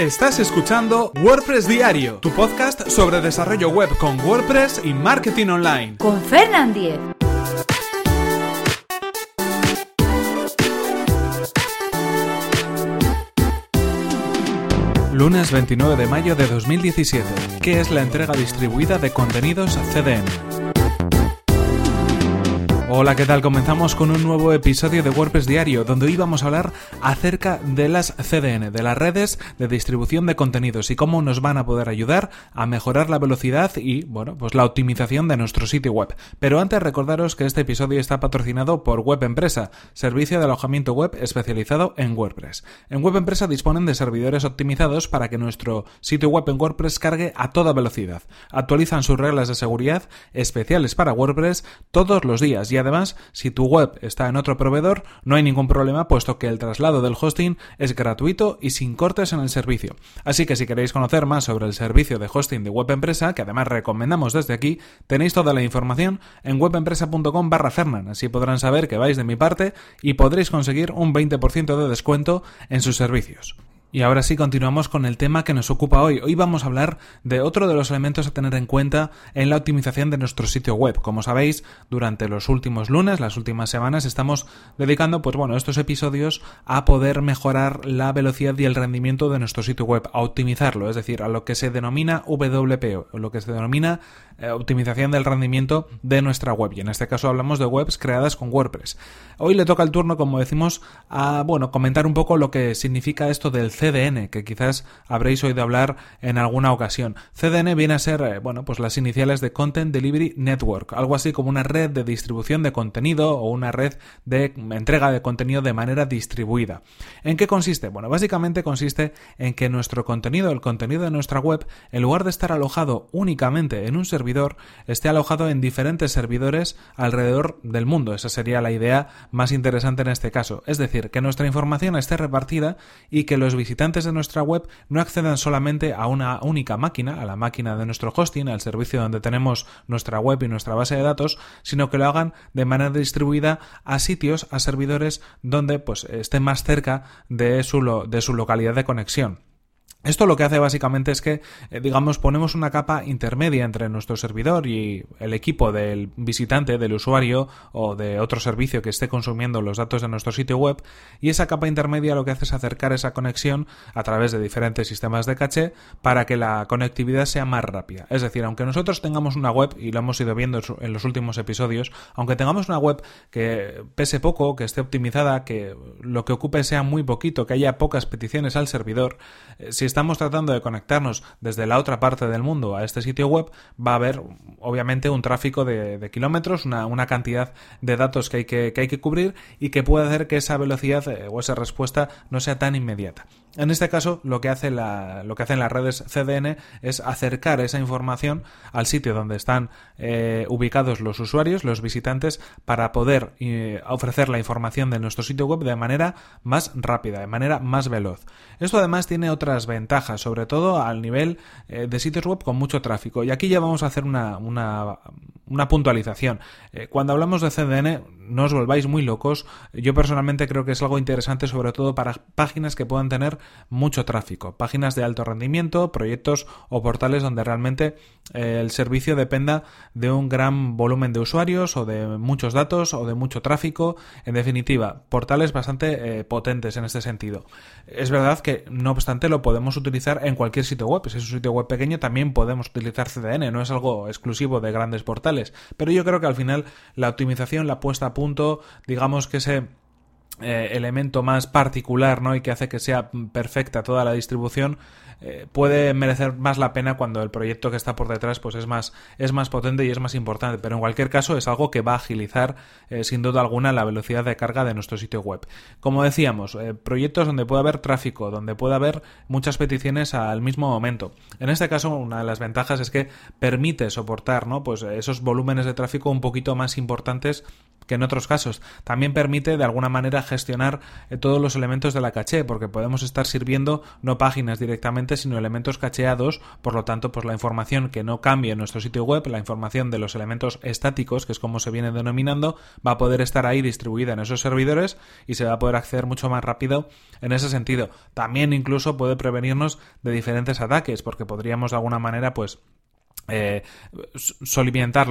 Estás escuchando WordPress Diario, tu podcast sobre desarrollo web con WordPress y marketing online. Con Fernand Diez. Lunes 29 de mayo de 2017. ¿Qué es la entrega distribuida de contenidos CDN? Hola, ¿qué tal? Comenzamos con un nuevo episodio de WordPress Diario, donde hoy vamos a hablar acerca de las CDN, de las redes de distribución de contenidos y cómo nos van a poder ayudar a mejorar la velocidad y, bueno, pues la optimización de nuestro sitio web. Pero antes recordaros que este episodio está patrocinado por Web Empresa, servicio de alojamiento web especializado en WordPress. En Web Empresa disponen de servidores optimizados para que nuestro sitio web en WordPress cargue a toda velocidad. Actualizan sus reglas de seguridad especiales para WordPress todos los días y además, si tu web está en otro proveedor, no hay ningún problema puesto que el traslado del hosting es gratuito y sin cortes en el servicio. Así que si queréis conocer más sobre el servicio de hosting de Web Empresa, que además recomendamos desde aquí, tenéis toda la información en webempresa.com barra Fernan. Así podrán saber que vais de mi parte y podréis conseguir un 20% de descuento en sus servicios. Y ahora sí continuamos con el tema que nos ocupa hoy. Hoy vamos a hablar de otro de los elementos a tener en cuenta en la optimización de nuestro sitio web. Como sabéis, durante los últimos lunes, las últimas semanas, estamos dedicando, pues bueno, estos episodios a poder mejorar la velocidad y el rendimiento de nuestro sitio web, a optimizarlo, es decir, a lo que se denomina WP o lo que se denomina eh, optimización del rendimiento de nuestra web. Y en este caso hablamos de webs creadas con WordPress. Hoy le toca el turno, como decimos, a bueno, comentar un poco lo que significa esto del CDN, que quizás habréis oído hablar en alguna ocasión. CDN viene a ser, eh, bueno, pues las iniciales de Content Delivery Network, algo así como una red de distribución de contenido o una red de entrega de contenido de manera distribuida. ¿En qué consiste? Bueno, básicamente consiste en que nuestro contenido, el contenido de nuestra web, en lugar de estar alojado únicamente en un servidor, esté alojado en diferentes servidores alrededor del mundo. Esa sería la idea más interesante en este caso. Es decir, que nuestra información esté repartida y que los visitantes de nuestra web no accedan solamente a una única máquina, a la máquina de nuestro hosting, al servicio donde tenemos nuestra web y nuestra base de datos, sino que lo hagan de manera distribuida a sitios, a servidores donde pues estén más cerca de su, de su localidad de conexión. Esto lo que hace básicamente es que, eh, digamos, ponemos una capa intermedia entre nuestro servidor y el equipo del visitante, del usuario o de otro servicio que esté consumiendo los datos de nuestro sitio web y esa capa intermedia lo que hace es acercar esa conexión a través de diferentes sistemas de caché para que la conectividad sea más rápida. Es decir, aunque nosotros tengamos una web, y lo hemos ido viendo en los últimos episodios, aunque tengamos una web que pese poco, que esté optimizada, que lo que ocupe sea muy poquito, que haya pocas peticiones al servidor, eh, si estamos tratando de conectarnos desde la otra parte del mundo a este sitio web, va a haber obviamente un tráfico de, kilómetros, una, cantidad de datos que hay que, que hay que cubrir y que puede hacer que esa velocidad eh, o esa respuesta no sea tan inmediata. En este caso, lo que, hace la, lo que hacen las redes CDN es acercar esa información al sitio donde están eh, ubicados los usuarios, los visitantes, para poder eh, ofrecer la información de nuestro sitio web de manera más rápida, de manera más veloz. Esto además tiene otras ventajas, sobre todo al nivel eh, de sitios web con mucho tráfico. Y aquí ya vamos a hacer una, una, una puntualización. cuando hablamos de CDN, no os volváis muy locos. Yo personalmente creo que es algo interesante, sobre todo para páginas que puedan tener mucho tráfico, páginas de alto rendimiento, proyectos o portales donde realmente eh, el servicio dependa de un gran volumen de usuarios o de muchos datos o de mucho tráfico. En definitiva, portales bastante eh, potentes en este sentido. Es verdad que, no obstante, lo podemos utilizar en cualquier sitio web. Si es un sitio web pequeño, también podemos utilizar CDN, no es algo exclusivo de grandes portales. Pero yo creo que al final la optimización, la puesta a punto, digamos que se eh, elemento más particular, ¿no? Y que hace que sea perfecta toda la distribución, eh, puede merecer más la pena cuando el proyecto que está por detrás pues es más, es más potente y es más importante. Pero en cualquier caso es algo que va a agilizar eh, sin duda alguna la velocidad de carga de nuestro sitio web. Como decíamos, proyectos donde puede haber tráfico, donde puede haber muchas peticiones al mismo momento. En este caso, una de las ventajas es que permite soportar, ¿no? Pues esos volúmenes de tráfico un poquito más importantes que en otros casos. También permite de alguna manera gestionar eh, todos los elementos de la caché, porque podemos estar sirviendo no páginas directamente, sino elementos cacheados, por lo tanto, pues la información que no cambie en nuestro sitio web, la información de los elementos estáticos, que es como se viene denominando, va a poder estar ahí distribuida en esos servidores y se va a poder acceder mucho más rápido en ese sentido. También incluso puede prevenirnos de diferentes ataques, porque podríamos de alguna manera, pues, eh,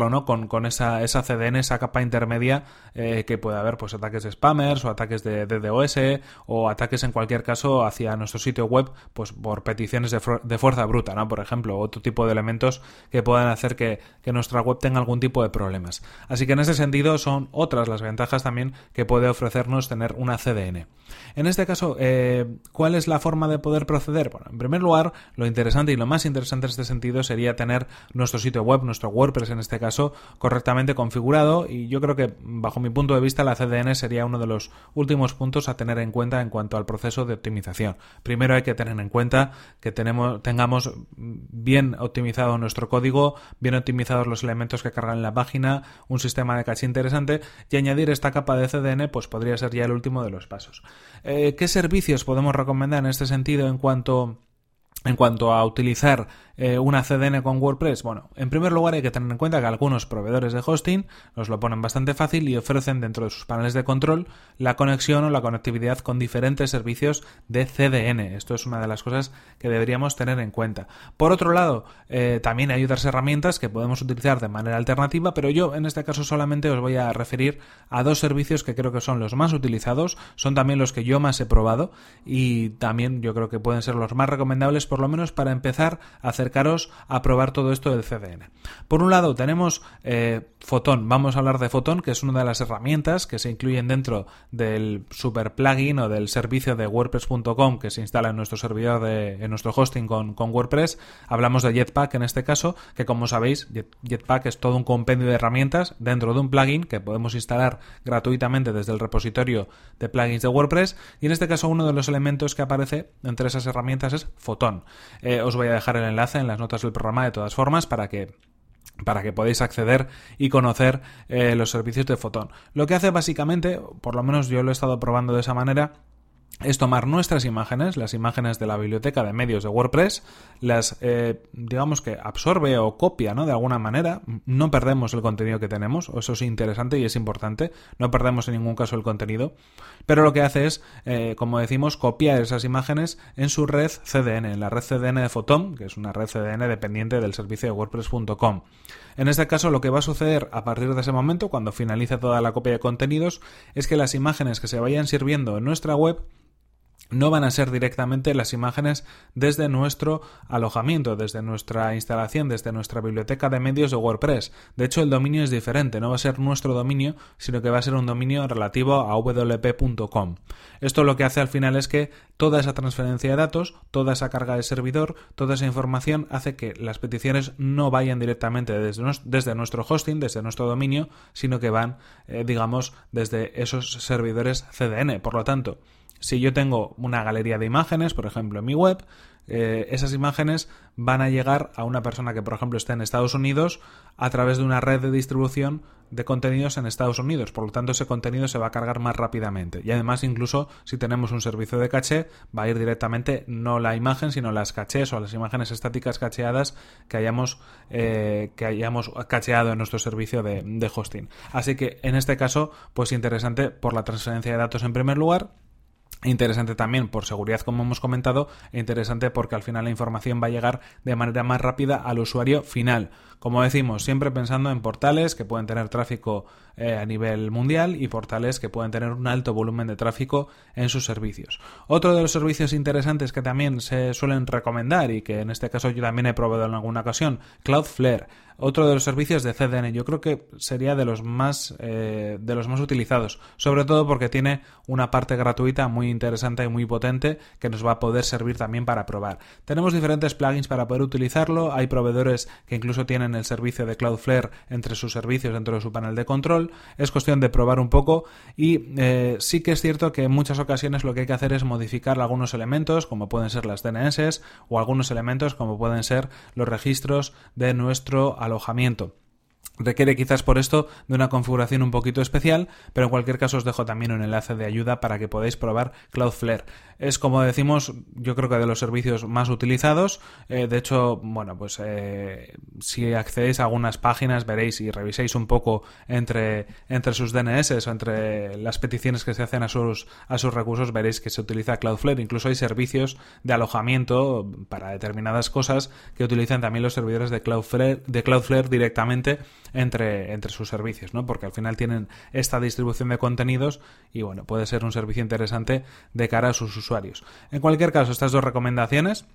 ¿no? con, con esa, esa, CDN, esa capa intermedia eh, que puede haber pues ataques de spammers o ataques de DDoS o ataques en cualquier caso hacia nuestro sitio web pues por peticiones de, de, fuerza bruta, ¿no? por ejemplo, otro tipo de elementos que puedan hacer que, que, nuestra web tenga algún tipo de problemas. Así que en ese sentido son otras las ventajas también que puede ofrecernos tener una CDN. En este caso, eh, ¿cuál es la forma de poder proceder? Bueno, en primer lugar, lo interesante y lo más interesante en este sentido sería tener nuestro sitio web, nuestro WordPress en este caso, correctamente configurado y yo creo que bajo mi punto de vista la CDN sería uno de los últimos puntos a tener en cuenta en cuanto al proceso de optimización. Primero hay que tener en cuenta que tenemos, tengamos bien optimizado nuestro código, bien optimizados los elementos que cargan en la página, un sistema de caché interesante y añadir esta capa de CDN pues podría ser ya el último de los pasos. Eh, ¿Qué servicios podemos recomendar en este sentido en cuanto en cuanto a utilizar eh, una CDN con WordPress? Bueno, en primer lugar hay que tener en cuenta que algunos proveedores de hosting nos lo ponen bastante fácil y ofrecen dentro de sus paneles de control la conexión o la conectividad con diferentes servicios de CDN. Esto es una de las cosas que deberíamos tener en cuenta. Por otro lado, eh, también hay otras herramientas que podemos utilizar de manera alternativa, pero yo en este caso solamente os voy a referir a dos servicios que creo que son los más utilizados, son también los que yo más he probado y también yo creo que pueden ser los más recomendables por lo menos para empezar a acercaros a probar todo esto del CDN. Por un lado tenemos eh, Photon, vamos a hablar de Photon, que es una de las herramientas que se incluyen dentro del super plugin o del servicio de WordPress.com que se instala en nuestro servidor de en nuestro hosting con, con, WordPress. Hablamos de Jetpack en este caso, que como sabéis, Jetpack es todo un compendio de herramientas dentro de un plugin que podemos instalar gratuitamente desde el repositorio de plugins de WordPress. Y en este caso, uno de los elementos que aparece entre esas herramientas es Photon. Eh, os voy a dejar el enlace en las notas del programa de todas formas para que para que podáis acceder y conocer eh, los servicios de Photon. Lo que hace básicamente, por lo menos yo lo he estado probando de esa manera, es tomar nuestras imágenes, las imágenes de la biblioteca de medios de WordPress, las, eh, digamos que absorbe o copia, ¿no? De alguna manera. No perdemos el contenido que tenemos, eso es interesante y es importante. No perdemos en ningún caso el contenido. Pero lo que hace es, eh, como decimos, copiar esas imágenes en su red CDN, en la red CDN de Photon, que es una red CDN dependiente del servicio de WordPress.com. En este caso, lo que va a suceder a partir de ese momento, cuando finalice toda la copia de contenidos, es que las imágenes que se vayan sirviendo en nuestra web no van a ser directamente las imágenes desde nuestro alojamiento, desde nuestra instalación, desde nuestra biblioteca de medios de WordPress. De hecho, el dominio es diferente, no va a ser nuestro dominio, sino que va a ser un dominio relativo a wp.com. Esto lo que hace al final es que toda esa transferencia de datos, toda esa carga de servidor, toda esa información hace que las peticiones no vayan directamente desde, nuestro hosting, desde nuestro dominio, sino que van, eh, digamos, desde esos servidores CDN. Por lo tanto, si yo tengo una galería de imágenes, por ejemplo, en mi web, eh, esas imágenes van a llegar a una persona que, por ejemplo, está en Estados Unidos a través de una red de distribución de contenidos en Estados Unidos. Por lo tanto, ese contenido se va a cargar más rápidamente. Y además, incluso si tenemos un servicio de caché, va a ir directamente no la imagen, sino las cachés o las imágenes estáticas cacheadas que hayamos, eh, que hayamos cacheado en nuestro servicio de, de hosting. Así que en este caso, pues interesante por la transferencia de datos en primer lugar Interesante también por seguridad, como hemos comentado, e interesante porque al final la información va a llegar de manera más rápida al usuario final. Como decimos, siempre pensando en portales que pueden tener tráfico eh, a nivel mundial y portales que pueden tener un alto volumen de tráfico en sus servicios. Otro de los servicios interesantes que también se suelen recomendar y que en este caso yo también he probado en alguna ocasión, Cloudflare otro de los servicios de CDN. Yo creo que sería de los más eh, de los más utilizados, sobre todo porque tiene una parte gratuita muy interesante y muy potente que nos va a poder servir también para probar. Tenemos diferentes plugins para poder utilizarlo. Hay proveedores que incluso tienen el servicio de Cloudflare entre sus servicios dentro de su panel de control. Es cuestión de probar un poco y eh, sí que es cierto que en muchas ocasiones lo que hay que hacer es modificar algunos elementos como pueden ser las DNS o algunos elementos como pueden ser los registros de nuestro alojamiento. Requiere quizás por esto de una configuración un poquito especial, pero en cualquier caso os dejo también un enlace de ayuda para que podáis probar Cloudflare. Es como decimos, yo creo que de los servicios más utilizados. Eh, de hecho, bueno, pues eh, si accedéis a algunas páginas veréis y reviséis un poco entre, entre sus DNS o entre las peticiones que se hacen a sus, a sus recursos, veréis que se utiliza Cloudflare. Incluso hay servicios de alojamiento para determinadas cosas que utilizan también los servidores de Cloudflare, de Cloudflare directamente entre, entre sus servicios, ¿no? Porque al final tienen esta distribución de contenidos y bueno, puede ser un servicio interesante de cara a sus usuarios. En cualquier caso, estas dos recomendaciones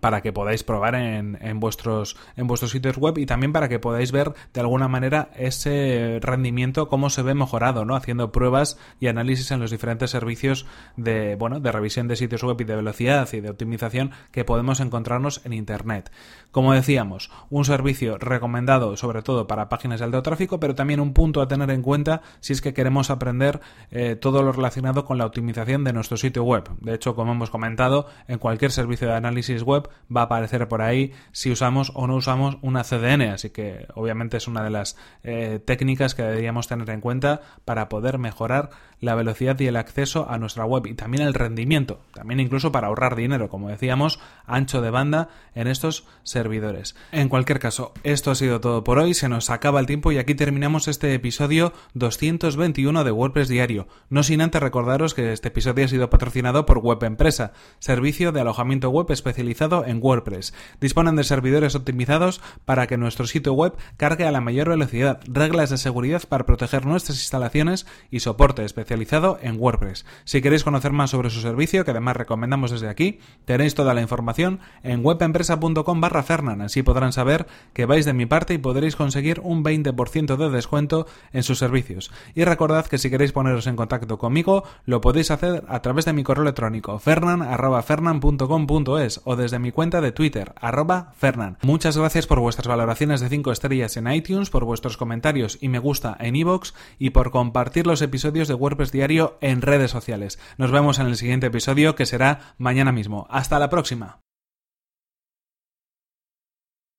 para que podáis probar en, vuestros, en vuestros sitios web y también para que podáis ver de alguna manera ese rendimiento, cómo se ve mejorado, ¿no? Haciendo pruebas y análisis en los diferentes servicios de, bueno, de revisión de sitios web y de velocidad y de optimización que podemos encontrarnos en Internet. Como decíamos, un servicio recomendado sobre todo para páginas de alto tráfico, pero también un punto a tener en cuenta si es que queremos aprender eh, todo lo relacionado con la optimización de nuestro sitio web. De hecho, como hemos comentado, en cualquier servicio de análisis web va a aparecer por ahí si usamos o no usamos una CDN, así que obviamente es una de las eh, técnicas que deberíamos tener en cuenta para poder mejorar la velocidad y el acceso a nuestra web y también el rendimiento, también incluso para ahorrar dinero, como decíamos, ancho de banda en estos servidores. En cualquier caso, esto ha sido todo por hoy, se nos acaba el tiempo y aquí terminamos este episodio 221 de WordPress Diario. No sin antes recordaros que este episodio ha sido patrocinado por Web Empresa, servicio de alojamiento web especializado en WordPress. Disponen de servidores optimizados para que nuestro sitio web cargue a la mayor velocidad, reglas de seguridad para proteger nuestras instalaciones y soporte especializado en WordPress. Si queréis conocer más sobre su servicio, que además recomendamos desde aquí, tenéis toda la información en webempresa.com barra Fernan. Así podrán saber que vais de mi parte y podréis conseguir un 20% de descuento en sus servicios. Y recordad que si queréis poneros en contacto conmigo, lo podéis hacer a través de mi correo electrónico fernan.fernan.com.es o desde mi cuenta de Twitter, arroba Fernan. Muchas gracias por vuestras valoraciones de 5 estrellas en iTunes, por vuestros comentarios y me gusta en iVoox y por compartir los episodios de WordPress Diario en redes sociales. Nos vemos en el siguiente episodio que será mañana mismo. Hasta la próxima.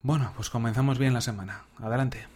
Bueno, pues comenzamos bien la semana. Adelante.